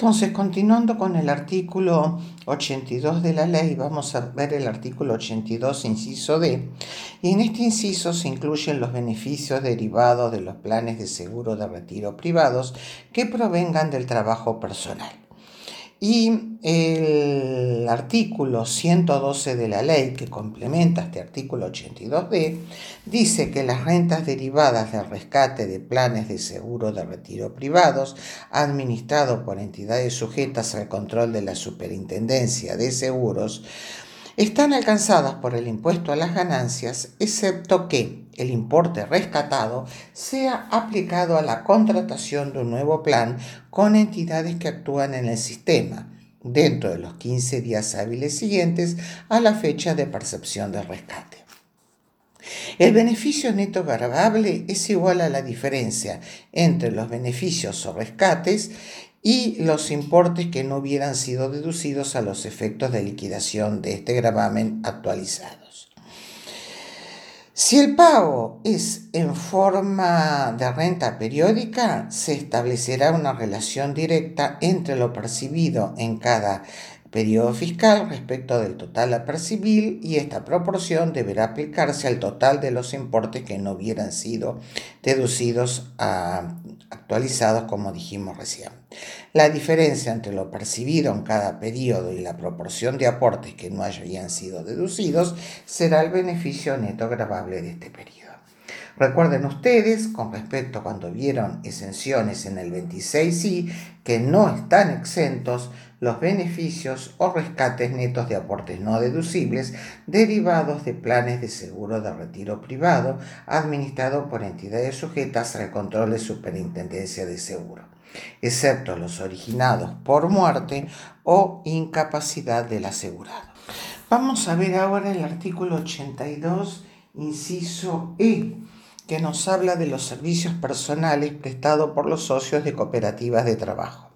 Entonces, continuando con el artículo 82 de la ley, vamos a ver el artículo 82, inciso D, y en este inciso se incluyen los beneficios derivados de los planes de seguro de retiro privados que provengan del trabajo personal. Y el artículo 112 de la ley que complementa este artículo 82D dice que las rentas derivadas del rescate de planes de seguro de retiro privados administrados por entidades sujetas al control de la Superintendencia de Seguros están alcanzadas por el impuesto a las ganancias, excepto que el importe rescatado sea aplicado a la contratación de un nuevo plan con entidades que actúan en el sistema dentro de los 15 días hábiles siguientes a la fecha de percepción del rescate. El beneficio neto gravable es igual a la diferencia entre los beneficios o rescates y los importes que no hubieran sido deducidos a los efectos de liquidación de este gravamen actualizados. Si el pago es en forma de renta periódica, se establecerá una relación directa entre lo percibido en cada periodo fiscal respecto del total a percibir y esta proporción deberá aplicarse al total de los importes que no hubieran sido deducidos a actualizados como dijimos recién. La diferencia entre lo percibido en cada periodo y la proporción de aportes que no hayan sido deducidos será el beneficio neto grabable de este periodo. Recuerden ustedes, con respecto a cuando vieron exenciones en el 26i, que no están exentos los beneficios o rescates netos de aportes no deducibles derivados de planes de seguro de retiro privado administrado por entidades sujetas al control de superintendencia de seguro, excepto los originados por muerte o incapacidad del asegurado. Vamos a ver ahora el artículo 82, inciso E que nos habla de los servicios personales prestados por los socios de cooperativas de trabajo.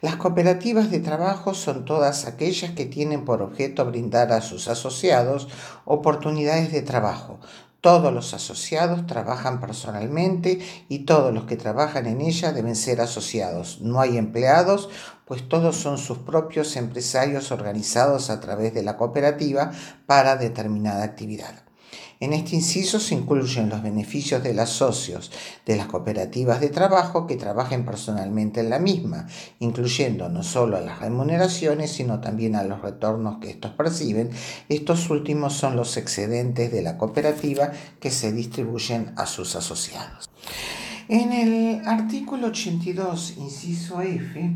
Las cooperativas de trabajo son todas aquellas que tienen por objeto brindar a sus asociados oportunidades de trabajo. Todos los asociados trabajan personalmente y todos los que trabajan en ella deben ser asociados. No hay empleados, pues todos son sus propios empresarios organizados a través de la cooperativa para determinada actividad. En este inciso se incluyen los beneficios de los socios de las cooperativas de trabajo que trabajen personalmente en la misma, incluyendo no solo a las remuneraciones, sino también a los retornos que estos perciben. Estos últimos son los excedentes de la cooperativa que se distribuyen a sus asociados. En el artículo 82, inciso F,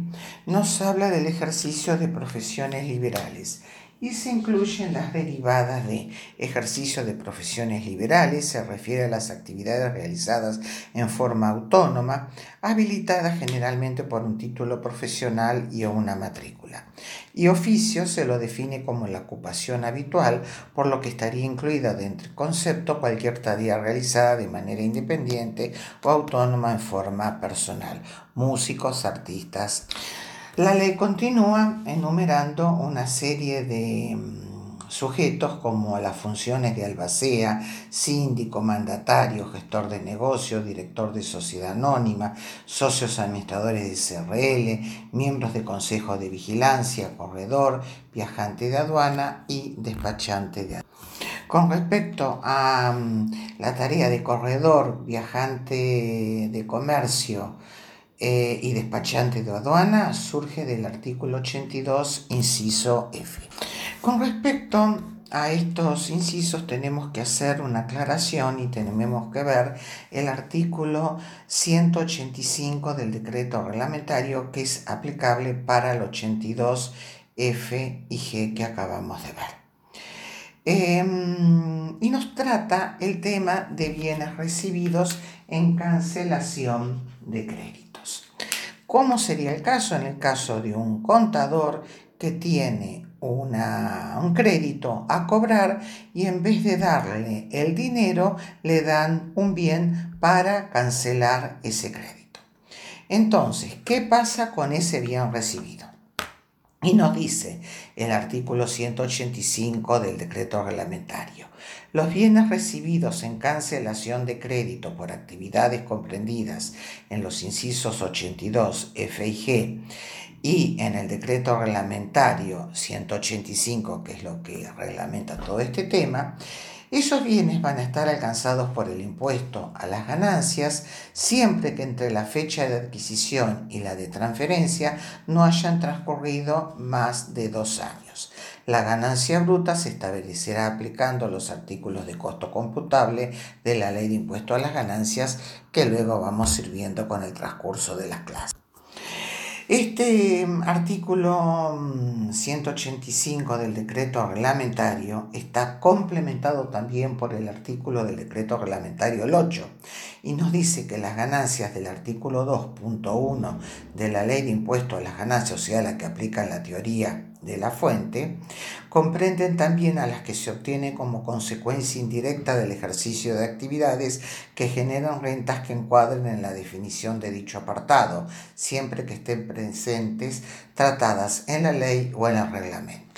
nos habla del ejercicio de profesiones liberales y se incluyen las derivadas de ejercicio de profesiones liberales, se refiere a las actividades realizadas en forma autónoma, habilitadas generalmente por un título profesional y o una matrícula. Y oficio se lo define como la ocupación habitual, por lo que estaría incluida dentro del concepto cualquier tarea realizada de manera independiente o autónoma en forma personal, músicos, artistas, la ley continúa enumerando una serie de mm, sujetos como las funciones de albacea, síndico, mandatario, gestor de negocio, director de sociedad anónima, socios administradores de CRL, miembros de consejo de vigilancia, corredor, viajante de aduana y despachante de aduana. Con respecto a mm, la tarea de corredor, viajante de comercio, eh, y despachante de aduana surge del artículo 82, inciso F. Con respecto a estos incisos tenemos que hacer una aclaración y tenemos que ver el artículo 185 del decreto reglamentario que es aplicable para el 82 F y G que acabamos de ver. Em, y nos trata el tema de bienes recibidos en cancelación de crédito. ¿Cómo sería el caso? En el caso de un contador que tiene un crédito a cobrar y en vez de darle el dinero le dan un bien para cancelar ese crédito. Entonces, ¿qué pasa con ese bien recibido? Y nos dice el artículo 185 del decreto reglamentario. Los bienes recibidos en cancelación de crédito por actividades comprendidas en los incisos 82 F y G y en el decreto reglamentario 185, que es lo que reglamenta todo este tema, esos bienes van a estar alcanzados por el impuesto a las ganancias siempre que entre la fecha de adquisición y la de transferencia no hayan transcurrido más de dos años. La ganancia bruta se establecerá aplicando los artículos de costo computable de la ley de impuesto a las ganancias que luego vamos sirviendo con el transcurso de las clases. Este mm, artículo 185 mm, del decreto reglamentario está complementado también por el artículo del decreto reglamentario el 8 y nos dice que las ganancias del artículo 2.1 de la ley de impuesto a las ganancias, o sea, la que aplica la teoría de la fuente, comprenden también a las que se obtienen como consecuencia indirecta del ejercicio de actividades que generan rentas que encuadren en la definición de dicho apartado, siempre que estén presentes tratadas en la ley o en el reglamento.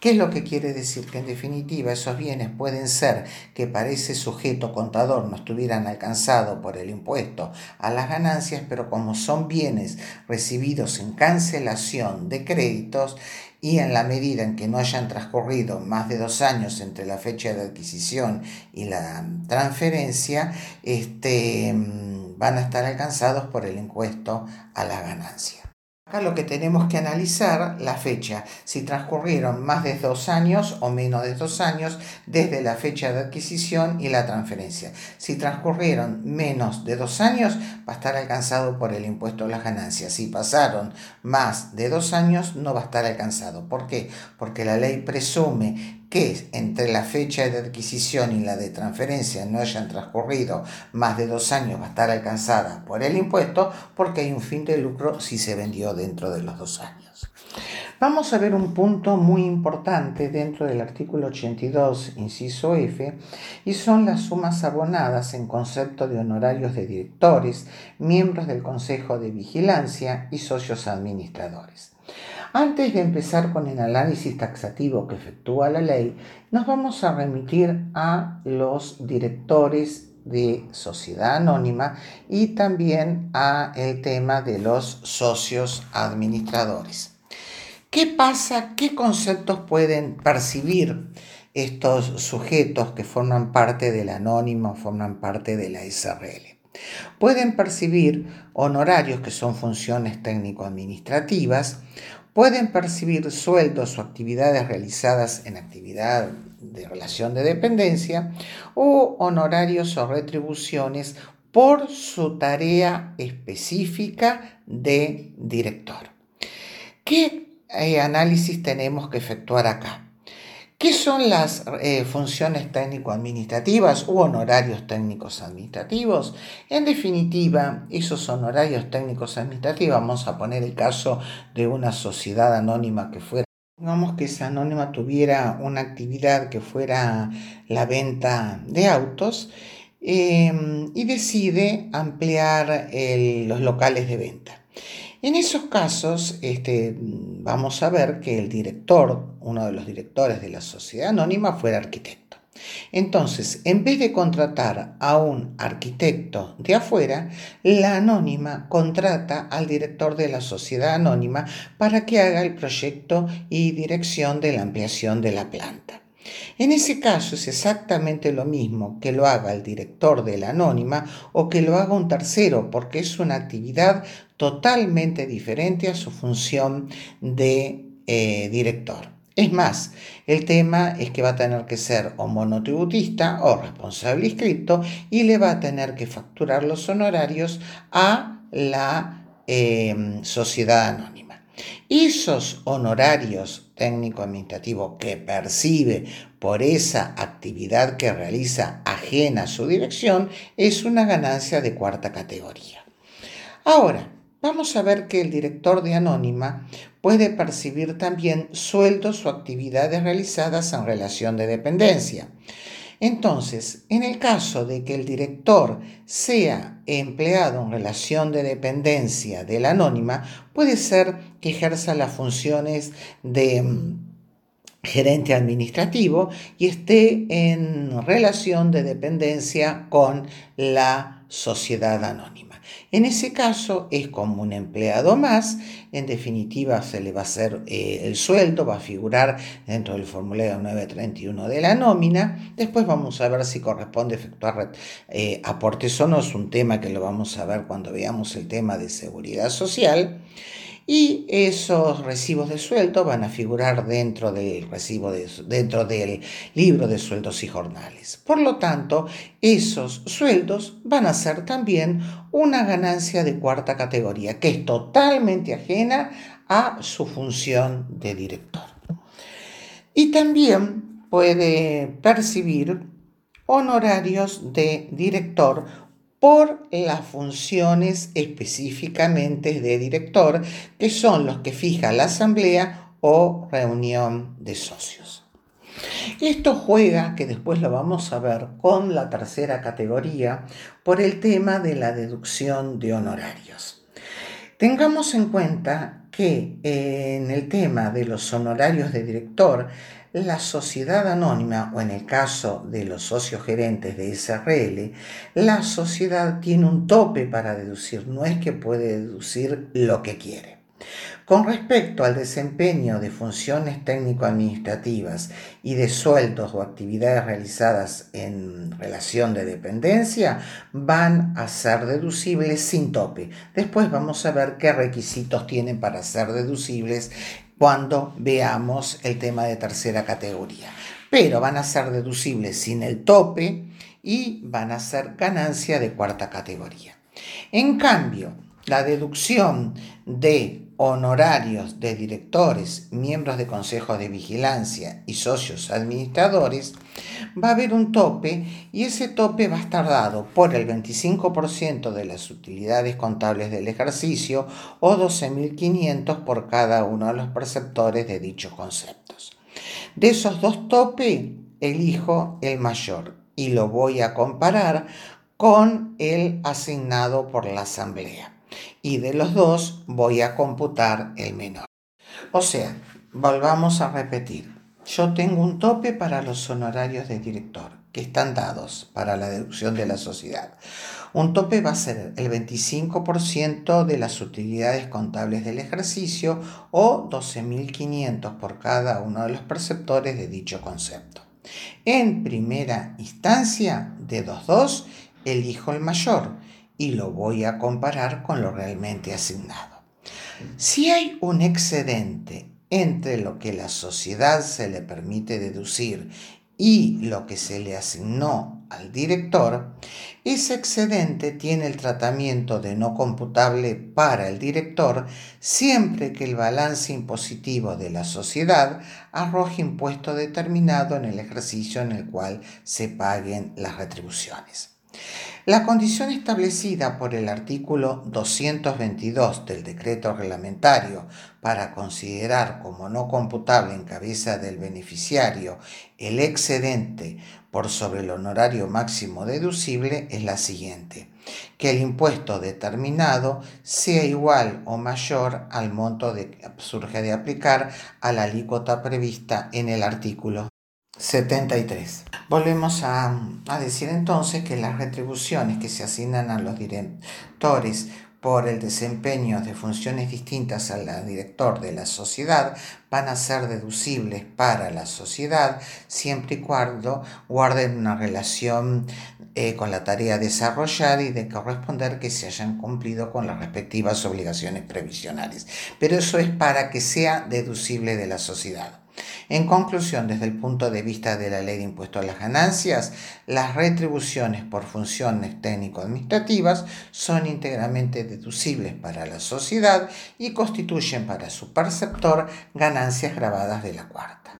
¿Qué es lo que quiere decir? Que en definitiva esos bienes pueden ser que para ese sujeto contador no estuvieran alcanzados por el impuesto a las ganancias, pero como son bienes recibidos en cancelación de créditos y en la medida en que no hayan transcurrido más de dos años entre la fecha de adquisición y la transferencia, este, mm, van a estar alcanzados por el impuesto a la ganancia. Acá lo que tenemos que analizar la fecha, si transcurrieron más de dos años o menos de dos años desde la fecha de adquisición y la transferencia. Si transcurrieron menos de dos años, va a estar alcanzado por el impuesto a las ganancias. Si pasaron más de dos años, no va a estar alcanzado. ¿Por qué? Porque la ley presume que entre la fecha de adquisición y la de transferencia no hayan transcurrido más de dos años va a estar alcanzada por el impuesto porque hay un fin de lucro si se vendió dentro de los dos años. Vamos a ver un punto muy importante dentro del artículo 82, inciso F, y son las sumas abonadas en concepto de honorarios de directores, miembros del Consejo de Vigilancia y socios administradores. Antes de empezar con el análisis taxativo que efectúa la ley, nos vamos a remitir a los directores de sociedad anónima y también a el tema de los socios administradores. ¿Qué pasa? ¿Qué conceptos pueden percibir estos sujetos que forman parte del anónimo, forman parte de la SRL? Pueden percibir honorarios que son funciones técnico-administrativas, pueden percibir sueldos o actividades realizadas en actividad de relación de dependencia o honorarios o retribuciones por su tarea específica de director. ¿Qué eh, análisis tenemos que efectuar acá? ¿Qué son las eh, funciones técnico-administrativas u honorarios técnicos administrativos? En definitiva, esos honorarios técnicos administrativos, vamos a poner el caso de una sociedad anónima que fuera, digamos que esa anónima tuviera una actividad que fuera la venta de autos em, y decide ampliar los locales de venta. En esos casos, este, vamos a ver que el director, uno de los directores de la sociedad anónima, fue arquitecto. Entonces, en vez de contratar a un arquitecto de afuera, la anónima contrata al director de la sociedad anónima para que haga el proyecto y dirección de la ampliación de la planta. En ese caso es exactamente lo mismo que lo haga el director de la anónima o que lo haga un tercero, porque es una actividad totalmente diferente a su función de eh, director. Es más, el tema es que va a tener que ser o monotributista o responsable inscrito y le va a tener que facturar los honorarios a la eh, sociedad anónima. Esos honorarios técnico-administrativos que percibe por esa actividad que realiza ajena a su dirección es una ganancia de cuarta categoría. Ahora, vamos a ver que el director de Anónima puede percibir también sueldos o actividades realizadas en relación de dependencia. Entonces, en el caso de que el director sea empleado en relación de dependencia de la anónima, puede ser que ejerza las funciones de mm, gerente administrativo y esté en relación de dependencia con la sociedad anónima. En ese caso es como un empleado más, en definitiva se le va a hacer eh, el sueldo, va a figurar dentro del formulario 931 de la nómina, después vamos a ver si corresponde efectuar eh, aportes o no, es un tema que lo vamos a ver cuando veamos el tema de seguridad social y esos recibos de sueldo van a figurar dentro del recibo dentro del libro de sueldos y jornales. Por lo tanto, esos sueldos van a ser también una ganancia de cuarta categoría, que es totalmente ajena a su función de director. Y también puede percibir honorarios de director por las funciones específicamente de director, que son los que fija la asamblea o reunión de socios. Esto juega, que después lo vamos a ver, con la tercera categoría por el tema de la deducción de honorarios. Tengamos en cuenta que en el tema de los honorarios de director, la sociedad anónima, o en el caso de los socios gerentes de SRL, la sociedad tiene un tope para deducir, no es que puede deducir lo que quiere. Con respecto al desempeño de funciones técnico-administrativas y de sueldos o actividades realizadas en relación de dependencia, van a ser deducibles sin tope. Después vamos a ver qué requisitos tienen para ser deducibles cuando veamos el tema de tercera categoría. Pero van a ser deducibles sin el tope y van a ser ganancia de cuarta categoría. En cambio, la deducción de honorarios de directores, miembros de consejos de vigilancia y socios administradores, va a haber un tope y ese tope va a estar dado por el 25% de las utilidades contables del ejercicio o 12.500 por cada uno de los perceptores de dichos conceptos. De esos dos topes, elijo el mayor y lo voy a comparar con el asignado por la asamblea y de los dos voy a computar el menor. O sea, volvamos a repetir. Yo tengo un tope para los honorarios de director que están dados para la deducción de la sociedad. Un tope va a ser el 25% de las utilidades contables del ejercicio o 12.500 por cada uno de los perceptores de dicho concepto. En primera instancia, de 2.2, elijo el mayor y lo voy a comparar con lo realmente asignado. Si hay un excedente entre lo que la sociedad se le permite deducir y lo que se le asignó al director, ese excedente tiene el tratamiento de no computable para el director siempre que el balance impositivo de la sociedad arroje impuesto determinado en el ejercicio en el cual se paguen las retribuciones. La condición establecida por el artículo 222 del decreto reglamentario para considerar como no computable en cabeza del beneficiario el excedente por sobre el honorario máximo deducible es la siguiente, que el impuesto determinado sea igual o mayor al monto que surge de aplicar a la alícuota prevista en el artículo 73. Volvemos a, decir entonces que las retribuciones que se asignan a los directores por el desempeño de funciones distintas al director de la sociedad van a ser deducibles para la sociedad siempre y cuando guarden una relación eh, con la tarea desarrollada y de corresponder que se hayan cumplido con las respectivas obligaciones previsionales. Pero eso es para que sea deducible de la sociedad. En conclusión, desde el punto de vista de la ley de impuesto a las ganancias, las retribuciones por funciones técnico-administrativas son íntegramente deducibles para la sociedad y constituyen para su perceptor ganancias grabadas de la cuarta.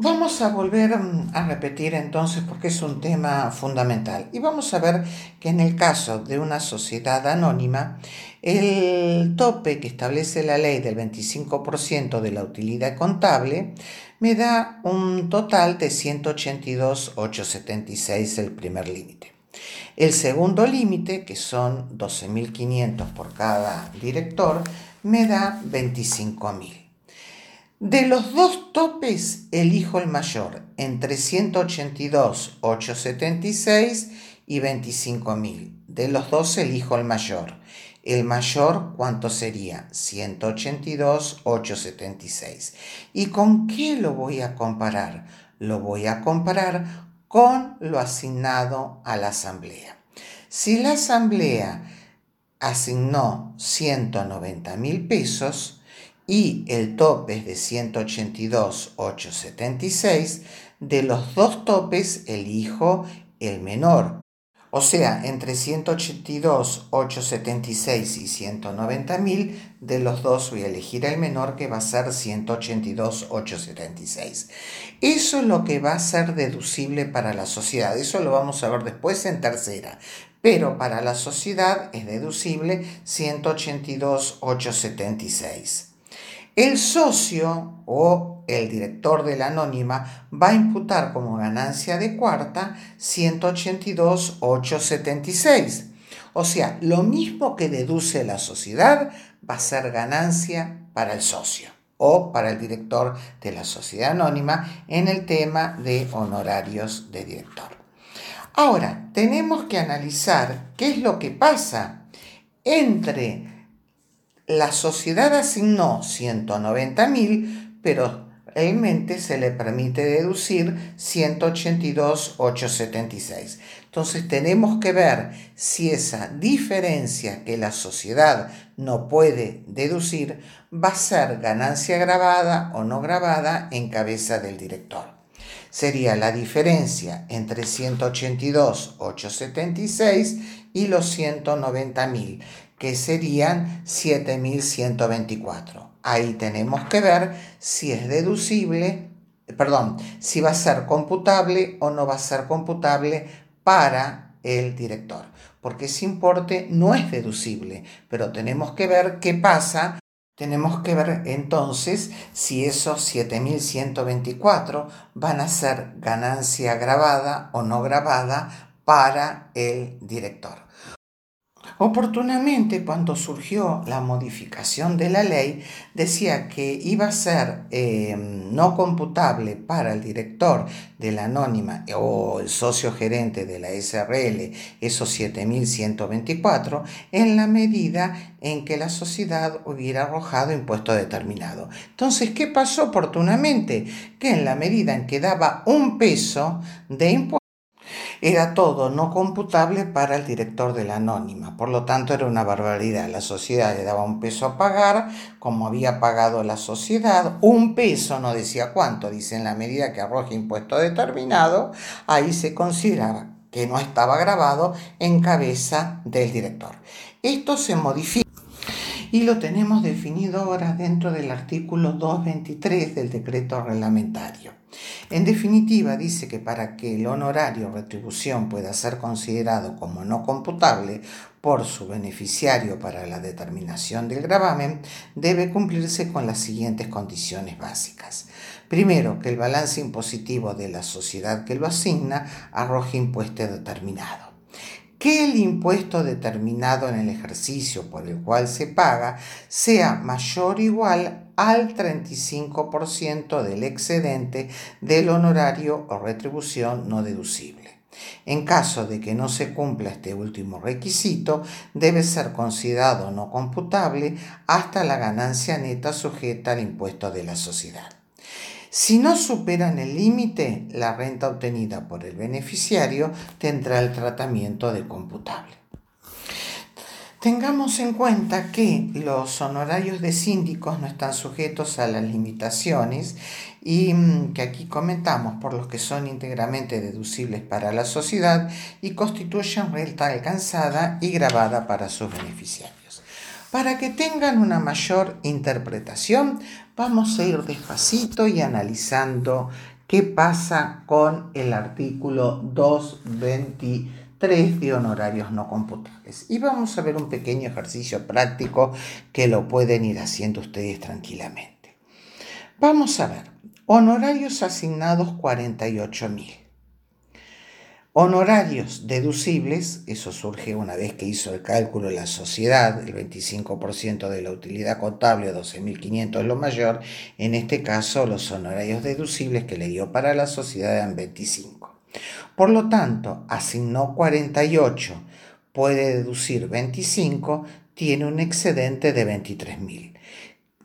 Vamos a volver mm, a repetir entonces porque es un tema fundamental y vamos a ver que en el caso de una sociedad anónima, el tope que establece la ley del 25% de la utilidad contable me da un total de 182.876 el primer límite. El segundo límite, que son 12.500 por cada director, me da 25.000. De los dos topes, elijo el mayor, entre 182.876 y 25.000. De los dos, elijo el mayor. El mayor, ¿cuánto sería? 182.876. ¿Y con qué lo voy a comparar? Lo voy a comparar con lo asignado a la asamblea. Si la asamblea asignó 190 mil pesos, y el tope es de 182,876, de los dos topes elijo el menor. O sea, entre 182,876 y 190.000, de los dos voy a elegir el menor que va a ser 182,876. Eso es lo que va a ser deducible para la sociedad. Eso lo vamos a ver después en tercera. Pero para la sociedad es deducible 182,876. El socio o el director de la anónima va a imputar como ganancia de cuarta 182,876. O sea, lo mismo que deduce la sociedad va a ser ganancia para el socio o para el director de la sociedad anónima en el tema de honorarios de director. Ahora, tenemos que analizar qué es lo que pasa entre la sociedad asignó 190.000, pero realmente se le permite deducir 182.876. Entonces tenemos que ver si esa diferencia que la sociedad no puede deducir va a ser ganancia grabada o no grabada en cabeza del director. Sería la diferencia entre 182.876 y los 190.000 que serían 7.124. Ahí tenemos que ver si es deducible, perdón, si va a ser computable o no va a ser computable para el director, porque ese importe no es deducible, pero tenemos que ver qué pasa. Tenemos que ver entonces si esos 7.124 van a ser ganancia grabada o no grabada para el director. Oportunamente, cuando surgió la modificación de la ley, decía que iba a ser eh, no computable para el director de la anónima o el socio gerente de la SRL esos 7.124 en la medida en que la sociedad hubiera arrojado impuesto determinado. Entonces, ¿qué pasó oportunamente? Que en la medida en que daba un peso de impuesto, era todo no computable para el director de la anónima. Por lo tanto, era una barbaridad. La sociedad le daba un peso a pagar, como había pagado la sociedad, un peso, no decía cuánto, dice en la medida que arroje impuesto determinado, ahí se consideraba que no estaba grabado en cabeza del director. Esto se modifica y lo tenemos definido ahora dentro del artículo 223 del decreto reglamentario. En definitiva, dice que para que el honorario o retribución pueda ser considerado como no computable por su beneficiario para la determinación del gravamen, debe cumplirse con las siguientes condiciones básicas. Primero, que el balance impositivo de la sociedad que lo asigna arroje impuesto determinado que el impuesto determinado en el ejercicio por el cual se paga sea mayor o igual al 35% del excedente del honorario o retribución no deducible. En caso de que no se cumpla este último requisito, debe ser considerado no computable hasta la ganancia neta sujeta al impuesto de la sociedad. Si no superan el límite, la renta obtenida por el beneficiario tendrá el tratamiento de computable. Tengamos en cuenta que los honorarios de síndicos no están sujetos a las limitaciones y mm, que aquí comentamos por los que son íntegramente deducibles para la sociedad y constituyen renta alcanzada y grabada para sus beneficiarios. Para que tengan una mayor interpretación, vamos a ir despacito y analizando qué pasa con el artículo 223 de honorarios no computables. Y vamos a ver un pequeño ejercicio práctico que lo pueden ir haciendo ustedes tranquilamente. Vamos a ver, honorarios asignados 48.000. Honorarios deducibles, eso surge una vez que hizo el cálculo la sociedad, el 25% de la utilidad contable, 12.500 es lo mayor, en este caso los honorarios deducibles que le dio para la sociedad eran 25. Por lo tanto, asignó 48, puede deducir 25, tiene un excedente de 23.000.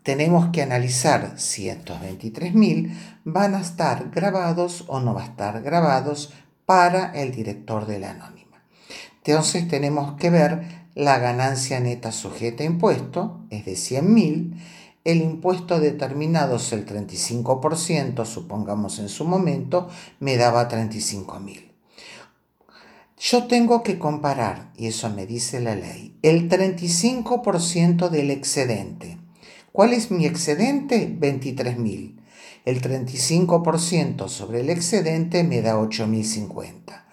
Tenemos que analizar si estos 23.000 van a estar grabados o no va a estar grabados para el director de la anónima. Entonces tenemos que ver la ganancia neta sujeta a impuesto, es de 100.000, el impuesto determinado es el 35%, supongamos en su momento, me daba 35.000. Yo tengo que comparar, y eso me dice la ley, el 35% del excedente. ¿Cuál es mi excedente? 23.000. El 35% sobre el excedente me da 8.050.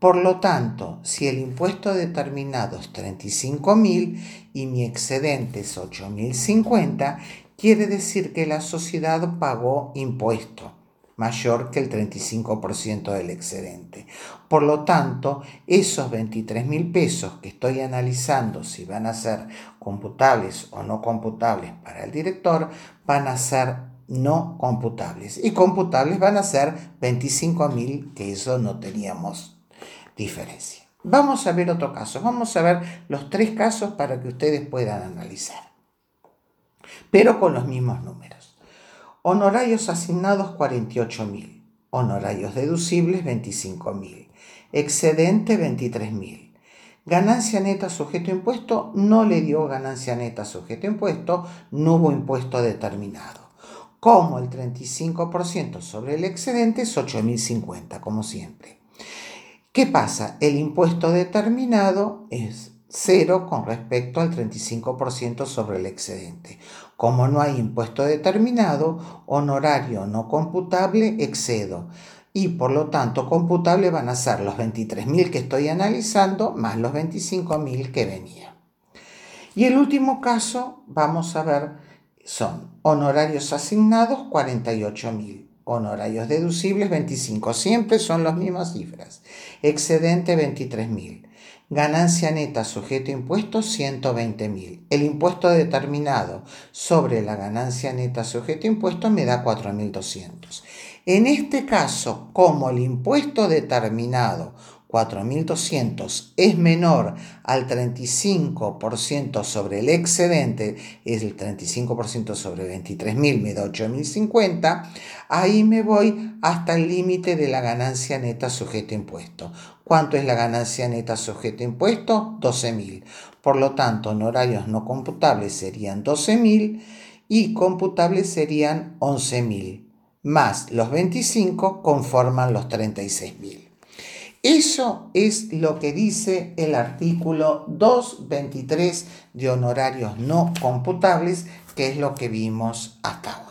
Por lo tanto, si el impuesto determinado es 35.000 y mi excedente es 8.050, quiere decir que la sociedad pagó impuesto mayor que el 35% del excedente. Por lo tanto, esos 23 mil pesos que estoy analizando si van a ser computables o no computables para el director, van a ser no computables. Y computables van a ser 25 mil, que eso no teníamos diferencia. Vamos a ver otro caso. Vamos a ver los tres casos para que ustedes puedan analizar. Pero con los mismos números. Honorarios asignados 48 mil. Honorarios deducibles 25 mil. Excedente 23 mil. Ganancia neta sujeto a impuesto no le dio ganancia neta sujeto a impuesto, no hubo impuesto determinado como el 35% sobre el excedente es 8.050, como siempre. ¿Qué pasa? El impuesto determinado es cero con respecto al 35% sobre el excedente. Como no hay impuesto determinado, honorario no computable, excedo. Y por lo tanto, computable van a ser los 23.000 que estoy analizando más los 25.000 que venía. Y el último caso, vamos a ver son honorarios asignados 48.000, honorarios deducibles 25, siempre son las mismas cifras, excedente 23.000, ganancia neta sujeto a impuestos 120.000, el impuesto determinado sobre la ganancia neta sujeto a impuestos me da 4.200. En este caso, como el impuesto determinado 4.200 es menor al 35% sobre el excedente, es el 35% sobre 23.000 me da 8.050, ahí me voy hasta el límite de la ganancia neta sujeto a impuesto. ¿Cuánto es la ganancia neta sujeto a impuesto? 12.000. Por lo tanto, honorarios no computables serían 12.000 y computables serían 11.000, más los 25 conforman los 36.000. Eso es lo que dice el artículo 223 de honorarios no computables, que es lo que vimos hasta ahora.